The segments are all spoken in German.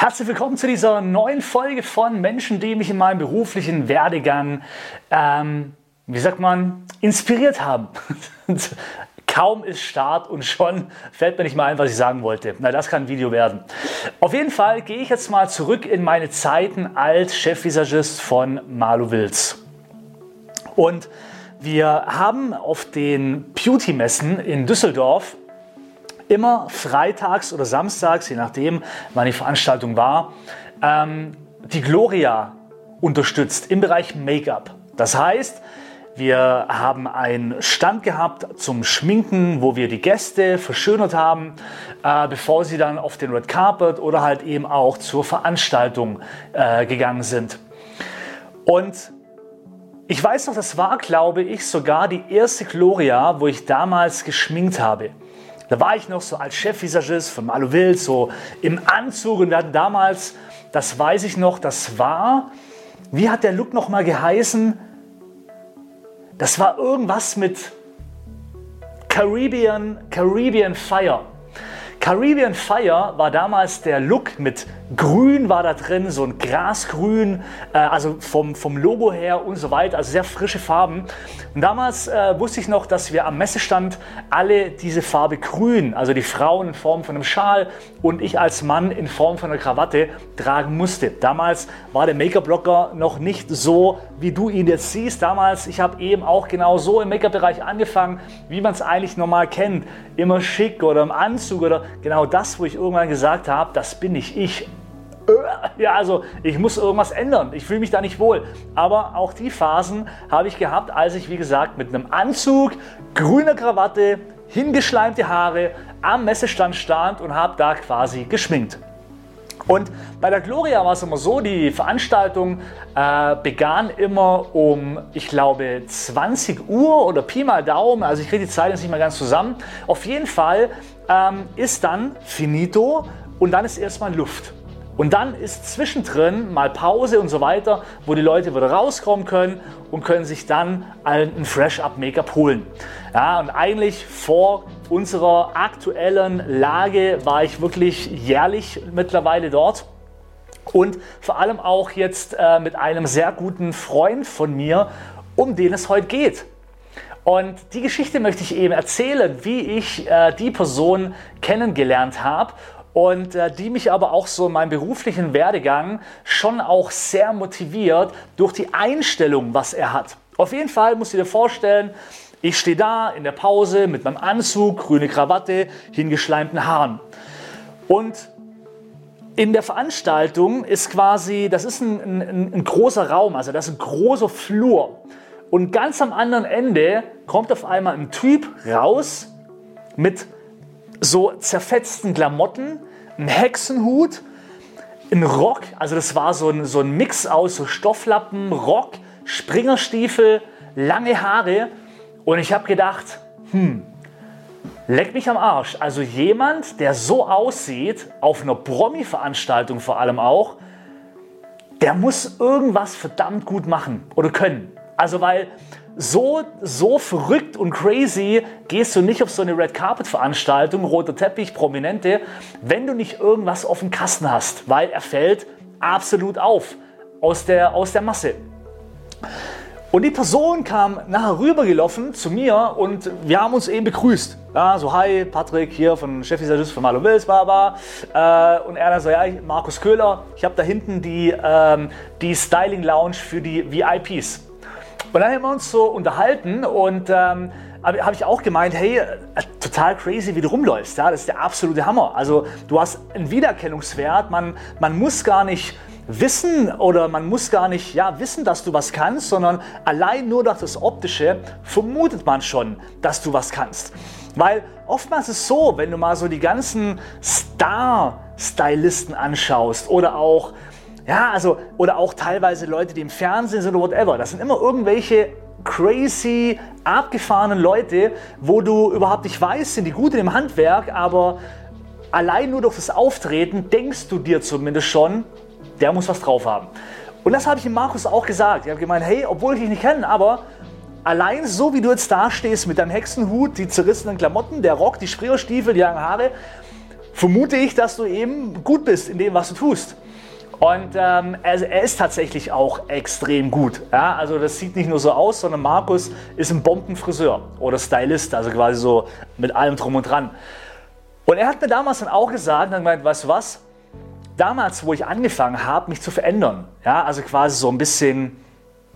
Herzlich willkommen zu dieser neuen Folge von Menschen, die mich in meinem beruflichen Werdegang, ähm, wie sagt man, inspiriert haben. Kaum ist Start und schon fällt mir nicht mal ein, was ich sagen wollte. Na, das kann ein Video werden. Auf jeden Fall gehe ich jetzt mal zurück in meine Zeiten als Chefvisagist von Malu Wills. Und wir haben auf den Beauty-Messen in Düsseldorf immer freitags oder samstags, je nachdem, wann die Veranstaltung war, ähm, die Gloria unterstützt im Bereich Make-up. Das heißt, wir haben einen Stand gehabt zum Schminken, wo wir die Gäste verschönert haben, äh, bevor sie dann auf den Red Carpet oder halt eben auch zur Veranstaltung äh, gegangen sind. Und ich weiß noch, das war, glaube ich, sogar die erste Gloria, wo ich damals geschminkt habe. Da war ich noch so als Chefvisagist von Malu Wild, so im Anzug und wir hatten damals, das weiß ich noch, das war, wie hat der Look nochmal geheißen? Das war irgendwas mit Caribbean, Caribbean Fire. Caribbean Fire war damals der Look mit Grün war da drin, so ein Grasgrün, äh, also vom, vom Logo her und so weiter, also sehr frische Farben. Und damals äh, wusste ich noch, dass wir am Messestand alle diese Farbe Grün, also die Frauen in Form von einem Schal und ich als Mann in Form von einer Krawatte tragen musste. Damals war der Make-up-Blocker noch nicht so, wie du ihn jetzt siehst. Damals, ich habe eben auch genau so im Make-up-Bereich angefangen, wie man es eigentlich normal kennt. Immer schick oder im Anzug oder genau das, wo ich irgendwann gesagt habe, das bin nicht ich. Äh, ja, also ich muss irgendwas ändern. Ich fühle mich da nicht wohl. Aber auch die Phasen habe ich gehabt, als ich, wie gesagt, mit einem Anzug, grüner Krawatte, hingeschleimte Haare am Messestand stand und habe da quasi geschminkt. Und bei der Gloria war es immer so, die Veranstaltung äh, begann immer um, ich glaube, 20 Uhr oder Pi mal Daumen, also ich kriege die Zeit jetzt nicht mehr ganz zusammen. Auf jeden Fall ähm, ist dann finito und dann ist erstmal Luft. Und dann ist zwischendrin mal Pause und so weiter, wo die Leute wieder rauskommen können und können sich dann ein Fresh-Up-Make-up holen. Ja, und eigentlich vor unserer aktuellen Lage war ich wirklich jährlich mittlerweile dort. Und vor allem auch jetzt äh, mit einem sehr guten Freund von mir, um den es heute geht. Und die Geschichte möchte ich eben erzählen, wie ich äh, die Person kennengelernt habe und äh, die mich aber auch so in meinem beruflichen Werdegang schon auch sehr motiviert durch die Einstellung, was er hat. Auf jeden Fall musst du dir vorstellen, ich stehe da in der Pause mit meinem Anzug, grüne Krawatte, hingeschleimten Haaren. Und in der Veranstaltung ist quasi, das ist ein, ein, ein großer Raum, also das ist ein großer Flur. Und ganz am anderen Ende kommt auf einmal ein Typ raus mit so zerfetzten Klamotten, ein Hexenhut, ein Rock, also das war so ein, so ein Mix aus so Stofflappen, Rock, Springerstiefel, lange Haare und ich habe gedacht, hm, leck mich am Arsch. Also jemand, der so aussieht, auf einer Promi-Veranstaltung vor allem auch, der muss irgendwas verdammt gut machen oder können. Also weil so, so verrückt und crazy gehst du nicht auf so eine Red Carpet Veranstaltung, roter Teppich, Prominente, wenn du nicht irgendwas auf dem Kasten hast, weil er fällt absolut auf aus der, aus der Masse. Und die Person kam nachher rübergelaufen zu mir und wir haben uns eben begrüßt. Ja, so, hi, Patrick hier von Chefvisagist von Malo Wills, bla. Äh, und er dann so, ja, Markus Köhler, ich habe da hinten die, ähm, die Styling Lounge für die VIPs. Und dann haben wir uns so unterhalten und ähm, habe ich auch gemeint, hey, äh, total crazy, wie du rumläufst. Ja? Das ist der absolute Hammer. Also du hast einen Wiedererkennungswert. Man, man muss gar nicht wissen oder man muss gar nicht ja, wissen, dass du was kannst, sondern allein nur durch das Optische vermutet man schon, dass du was kannst. Weil oftmals ist es so, wenn du mal so die ganzen Star-Stylisten anschaust oder auch ja, also, oder auch teilweise Leute, die im Fernsehen sind oder whatever. Das sind immer irgendwelche crazy, abgefahrenen Leute, wo du überhaupt nicht weißt, sind die gut im Handwerk, aber allein nur durch das Auftreten denkst du dir zumindest schon, der muss was drauf haben. Und das habe ich dem Markus auch gesagt. Ich habe gemeint, hey, obwohl ich dich nicht kenne, aber allein so wie du jetzt da stehst mit deinem Hexenhut, die zerrissenen Klamotten, der Rock, die Springerstiefel, die langen Haare, vermute ich, dass du eben gut bist in dem, was du tust. Und ähm, er, er, ist tatsächlich auch extrem gut. Ja? Also das sieht nicht nur so aus, sondern Markus ist ein Bombenfriseur oder Stylist, also quasi so mit allem drum und dran. Und er hat mir damals dann auch gesagt, dann gemeint, weißt du was, damals, wo ich angefangen habe, mich zu verändern, ja, also quasi so ein bisschen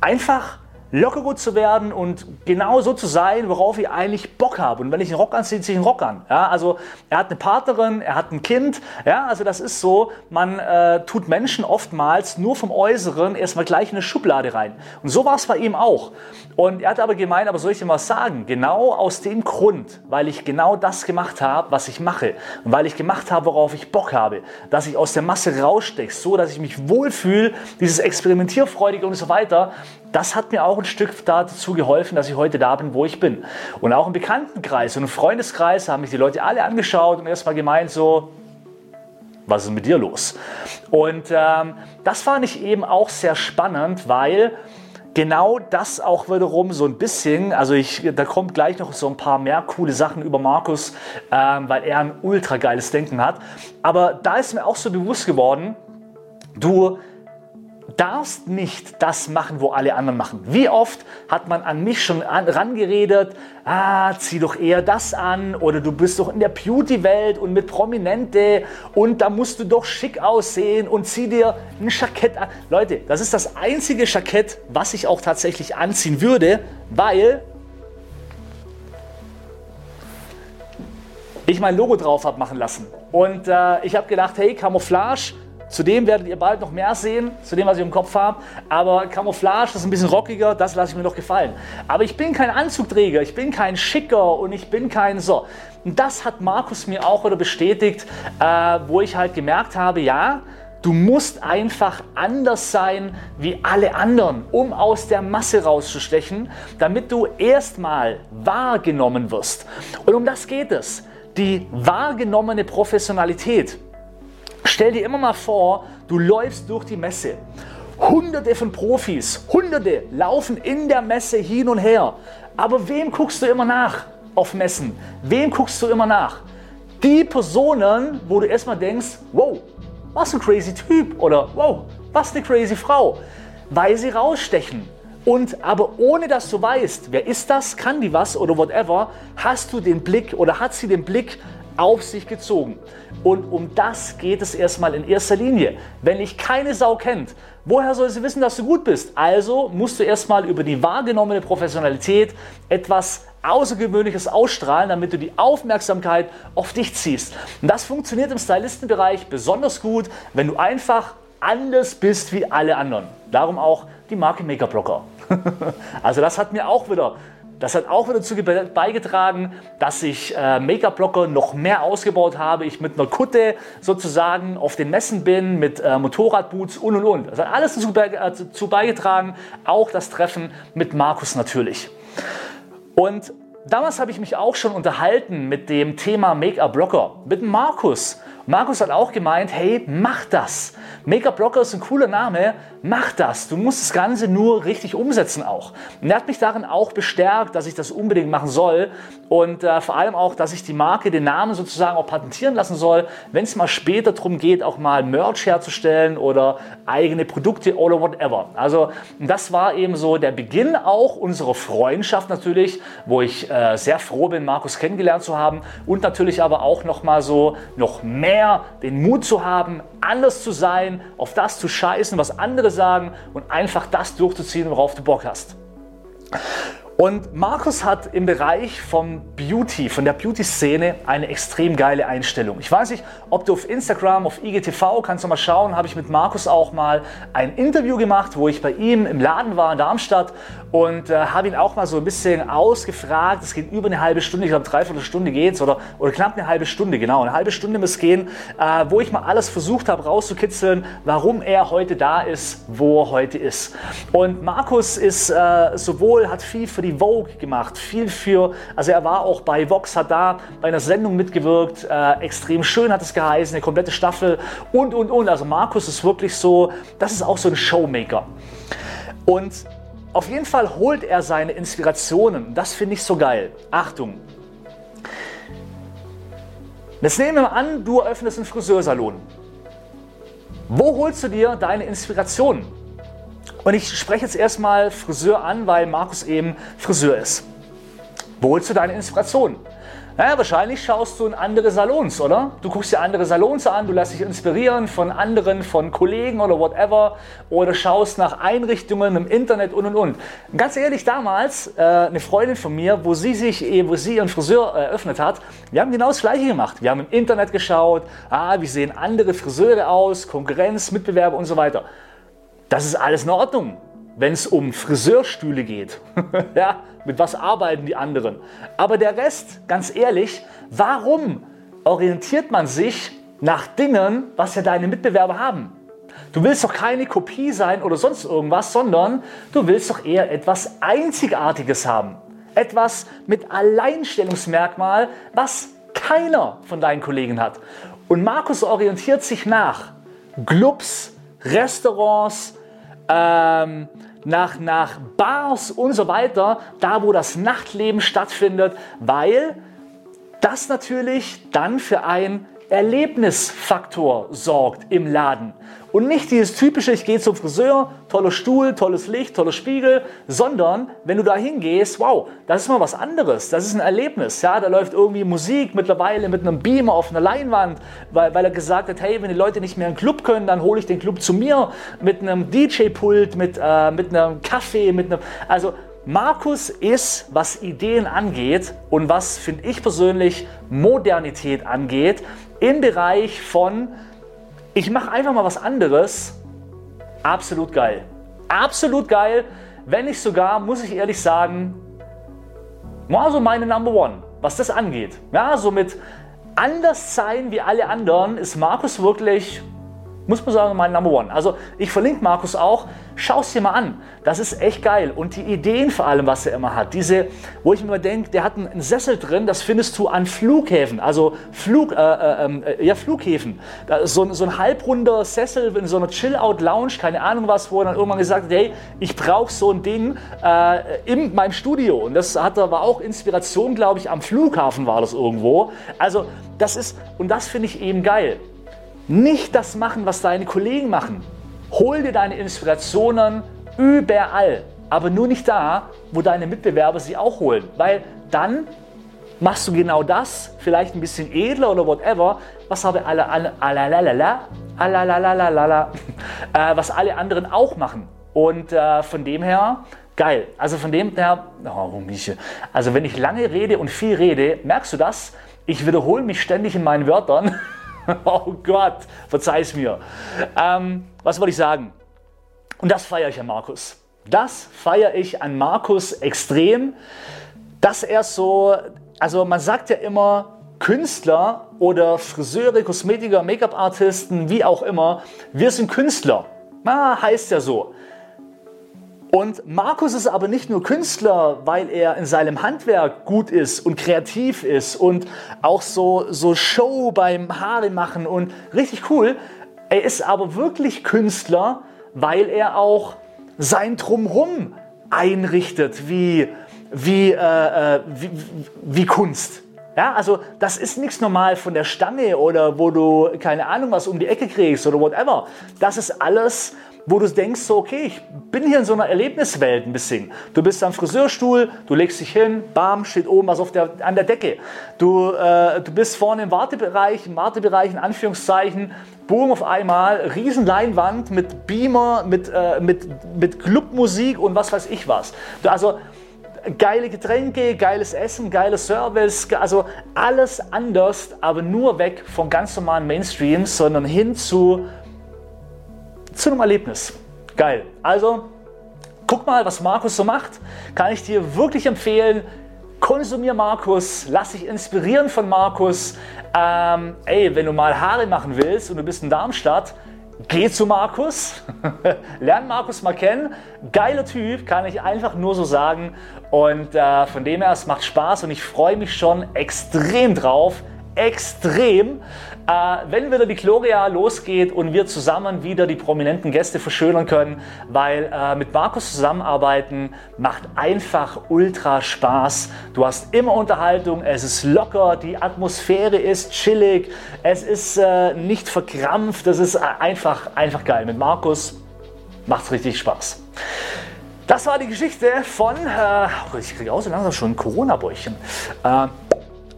einfach locker gut zu werden und genau so zu sein, worauf ich eigentlich Bock habe. Und wenn ich einen Rock anziehe, ziehe ich einen Rock an. Ja, also er hat eine Partnerin, er hat ein Kind. Ja, also das ist so, man äh, tut Menschen oftmals nur vom Äußeren erstmal gleich in eine Schublade rein. Und so war es bei ihm auch. Und er hat aber gemeint, aber soll ich dir was sagen? Genau aus dem Grund, weil ich genau das gemacht habe, was ich mache. Und weil ich gemacht habe, worauf ich Bock habe. Dass ich aus der Masse raussteche, so dass ich mich wohlfühle, dieses Experimentierfreudige und so weiter das hat mir auch ein Stück dazu geholfen, dass ich heute da bin, wo ich bin. Und auch im Bekanntenkreis und im Freundeskreis haben mich die Leute alle angeschaut und erstmal gemeint so, was ist mit dir los? Und ähm, das fand ich eben auch sehr spannend, weil genau das auch wiederum so ein bisschen, also ich, da kommt gleich noch so ein paar mehr coole Sachen über Markus, ähm, weil er ein ultra geiles Denken hat. Aber da ist mir auch so bewusst geworden, du darfst nicht das machen, wo alle anderen machen. Wie oft hat man an mich schon an, rangeredet, ah, zieh doch eher das an oder du bist doch in der Beauty-Welt und mit Prominente und da musst du doch schick aussehen und zieh dir ein Jackett an. Leute, das ist das einzige Jackett, was ich auch tatsächlich anziehen würde, weil ich mein Logo drauf habe machen lassen. Und äh, ich habe gedacht, hey, Camouflage, Zudem werdet ihr bald noch mehr sehen, zu dem, was ich im Kopf habe. Aber Camouflage ist ein bisschen rockiger, das lasse ich mir noch gefallen. Aber ich bin kein Anzugträger, ich bin kein Schicker und ich bin kein so. Und das hat Markus mir auch wieder bestätigt, äh, wo ich halt gemerkt habe, ja, Du musst einfach anders sein wie alle anderen, um aus der Masse rauszustechen, damit du erstmal wahrgenommen wirst. Und um das geht es. Die wahrgenommene Professionalität. Stell dir immer mal vor, du läufst durch die Messe. Hunderte von Profis, Hunderte laufen in der Messe hin und her. Aber wem guckst du immer nach auf Messen? Wem guckst du immer nach? Die Personen, wo du erstmal denkst, wow, was ein crazy Typ oder wow, was eine crazy Frau, weil sie rausstechen. Und aber ohne dass du weißt, wer ist das, kann die was oder whatever, hast du den Blick oder hat sie den Blick auf sich gezogen. Und um das geht es erstmal in erster Linie. Wenn dich keine Sau kennt, woher soll sie wissen, dass du gut bist? Also musst du erstmal über die wahrgenommene Professionalität etwas Außergewöhnliches ausstrahlen, damit du die Aufmerksamkeit auf dich ziehst. Und das funktioniert im Stylistenbereich besonders gut, wenn du einfach anders bist wie alle anderen. Darum auch die Marke Make-up Blocker. also das hat mir auch wieder das hat auch dazu beigetragen, dass ich äh, Make-up-Blocker noch mehr ausgebaut habe. Ich mit einer Kutte sozusagen auf den Messen bin, mit äh, Motorradboots und und und. Das hat alles dazu, be äh, dazu beigetragen. Auch das Treffen mit Markus natürlich. Und damals habe ich mich auch schon unterhalten mit dem Thema Make-up-Blocker, mit Markus. Markus hat auch gemeint, hey, mach das. Make-up Blocker ist ein cooler Name, mach das. Du musst das Ganze nur richtig umsetzen auch. Und er hat mich darin auch bestärkt, dass ich das unbedingt machen soll und äh, vor allem auch, dass ich die Marke, den Namen sozusagen auch patentieren lassen soll, wenn es mal später darum geht, auch mal Merch herzustellen oder eigene Produkte oder whatever. Also das war eben so der Beginn auch unserer Freundschaft natürlich, wo ich äh, sehr froh bin, Markus kennengelernt zu haben und natürlich aber auch noch mal so noch mehr den Mut zu haben, anders zu sein, auf das zu scheißen, was andere sagen und einfach das durchzuziehen, worauf du Bock hast. Und Markus hat im Bereich vom Beauty, von der Beauty-Szene eine extrem geile Einstellung. Ich weiß nicht, ob du auf Instagram, auf IGTV, kannst du mal schauen, habe ich mit Markus auch mal ein Interview gemacht, wo ich bei ihm im Laden war in Darmstadt und äh, habe ihn auch mal so ein bisschen ausgefragt. Es geht über eine halbe Stunde, ich glaube dreiviertel Stunde geht's oder, oder knapp eine halbe Stunde, genau, eine halbe Stunde muss gehen, äh, wo ich mal alles versucht habe rauszukitzeln, warum er heute da ist, wo er heute ist. Und Markus ist äh, sowohl, hat viel für die die Vogue gemacht, viel für, also er war auch bei Vox, hat da bei einer Sendung mitgewirkt, äh, extrem schön hat es geheißen, eine komplette Staffel und, und, und. Also Markus ist wirklich so, das ist auch so ein Showmaker. Und auf jeden Fall holt er seine Inspirationen, das finde ich so geil. Achtung, Jetzt nehmen wir an, du eröffnest einen Friseursalon. Wo holst du dir deine Inspiration? Und ich spreche jetzt erstmal Friseur an, weil Markus eben Friseur ist. Wo holst du deine Inspiration? Naja, wahrscheinlich schaust du in andere Salons, oder? Du guckst dir andere Salons an, du lässt dich inspirieren von anderen, von Kollegen oder whatever. Oder schaust nach Einrichtungen im Internet und und und. Ganz ehrlich, damals, äh, eine Freundin von mir, wo sie sich, wo sie ihren Friseur eröffnet hat, wir haben genau das Gleiche gemacht. Wir haben im Internet geschaut, ah, wie sehen andere Friseure aus, Konkurrenz, Mitbewerber und so weiter. Das ist alles in Ordnung wenn es um Friseurstühle geht. ja, mit was arbeiten die anderen? Aber der Rest, ganz ehrlich, warum orientiert man sich nach Dingen, was ja deine Mitbewerber haben? Du willst doch keine Kopie sein oder sonst irgendwas, sondern du willst doch eher etwas Einzigartiges haben. Etwas mit Alleinstellungsmerkmal, was keiner von deinen Kollegen hat. Und Markus orientiert sich nach Clubs, Restaurants, ähm, nach, nach Bars und so weiter, da wo das Nachtleben stattfindet, weil das natürlich dann für ein Erlebnisfaktor sorgt im Laden. Und nicht dieses typische, ich gehe zum Friseur, toller Stuhl, tolles Licht, toller Spiegel, sondern wenn du da hingehst, wow, das ist mal was anderes, das ist ein Erlebnis. Ja, da läuft irgendwie Musik mittlerweile mit einem Beamer auf einer Leinwand, weil, weil er gesagt hat, hey, wenn die Leute nicht mehr in den Club können, dann hole ich den Club zu mir mit einem DJ-Pult, mit, äh, mit einem Kaffee, mit einem, also Markus ist, was Ideen angeht und was, finde ich persönlich, Modernität angeht, im Bereich von, ich mache einfach mal was anderes, absolut geil. Absolut geil, wenn nicht sogar, muss ich ehrlich sagen, war meine Number One, was das angeht. Ja, so mit anders sein wie alle anderen ist Markus wirklich muss man sagen, mein Number One. Also ich verlinke Markus auch. Schau es dir mal an. Das ist echt geil. Und die Ideen vor allem, was er immer hat. Diese, wo ich mir immer denke, der hat einen Sessel drin, das findest du an Flughäfen. Also Flug, äh, äh, ähm, äh, ja, Flughäfen. So, so ein halbrunder Sessel in so einer Chill-Out-Lounge, keine Ahnung was, wo er dann irgendwann gesagt hat, hey, ich brauche so ein Ding äh, in meinem Studio. Und das hat war auch Inspiration, glaube ich, am Flughafen war das irgendwo. Also das ist, und das finde ich eben geil. Nicht das machen, was deine Kollegen machen. Hol dir deine Inspirationen überall, aber nur nicht da, wo deine Mitbewerber sie auch holen, weil dann machst du genau das, vielleicht ein bisschen edler oder whatever, was aber alle, alle, alle, äh, was alle anderen auch machen. Und äh, von dem her, geil. Also von dem her, oh, also wenn ich lange rede und viel rede, merkst du das? Ich wiederhole mich ständig in meinen Wörtern. oh Gott, verzeih es mir. Ähm, was wollte ich sagen? Und das feiere ich an Markus. Das feiere ich an Markus extrem, dass er so, also man sagt ja immer, Künstler oder Friseure, Kosmetiker, Make-up-Artisten, wie auch immer, wir sind Künstler. Na, heißt ja so. Und Markus ist aber nicht nur Künstler, weil er in seinem Handwerk gut ist und kreativ ist und auch so, so Show beim Haare machen und richtig cool. Er ist aber wirklich Künstler, weil er auch sein Drumrum einrichtet wie, wie, äh, äh wie, wie Kunst. Ja, also das ist nichts normal von der Stange oder wo du keine Ahnung was um die Ecke kriegst oder whatever. Das ist alles wo du denkst, so, okay, ich bin hier in so einer Erlebniswelt ein bisschen. Du bist am Friseurstuhl, du legst dich hin, bam, steht oben was auf der, an der Decke. Du, äh, du bist vorne im Wartebereich, im Wartebereich in Anführungszeichen, boom, auf einmal, riesen Leinwand mit Beamer, mit, äh, mit, mit Clubmusik und was weiß ich was. Du, also geile Getränke, geiles Essen, geiles Service, also alles anders, aber nur weg vom ganz normalen Mainstream, sondern hin zu zu einem Erlebnis. Geil. Also, guck mal, was Markus so macht. Kann ich dir wirklich empfehlen. Konsumier Markus, lass dich inspirieren von Markus. Ähm, ey, wenn du mal Haare machen willst und du bist in Darmstadt, geh zu Markus, lern Markus mal kennen. Geiler Typ, kann ich einfach nur so sagen. Und äh, von dem her, es macht Spaß und ich freue mich schon extrem drauf, extrem, äh, wenn wieder die Gloria losgeht und wir zusammen wieder die prominenten Gäste verschönern können, weil äh, mit Markus zusammenarbeiten macht einfach ultra Spaß. Du hast immer Unterhaltung, es ist locker, die Atmosphäre ist chillig, es ist äh, nicht verkrampft, das ist einfach, einfach geil. Mit Markus macht es richtig Spaß. Das war die Geschichte von, äh, ich kriege auch so langsam schon ein Corona-Bäuchchen.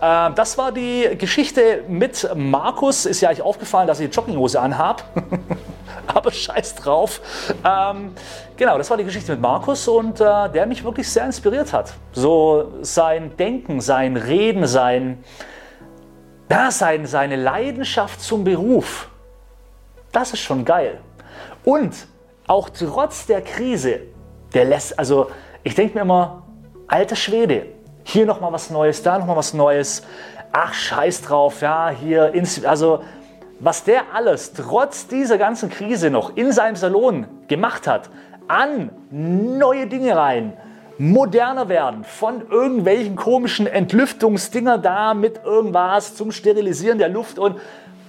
Äh, das war die Geschichte mit Markus. Ist ja eigentlich aufgefallen, dass ich die Jogginghose anhab. Aber scheiß drauf. Ähm, genau, das war die Geschichte mit Markus und äh, der mich wirklich sehr inspiriert hat. So sein Denken, sein Reden, sein, ja, sein, seine Leidenschaft zum Beruf. Das ist schon geil. Und auch trotz der Krise der lässt, also ich denke mir immer, alter Schwede, hier nochmal was Neues, da nochmal was Neues. Ach, scheiß drauf, ja, hier, also was der alles trotz dieser ganzen Krise noch in seinem Salon gemacht hat, an neue Dinge rein, moderner werden, von irgendwelchen komischen Entlüftungsdinger da mit irgendwas zum Sterilisieren der Luft und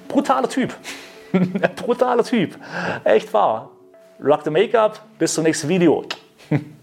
brutaler Typ. brutaler Typ. Echt wahr. Rock the Make-up, bis zum nächsten Video.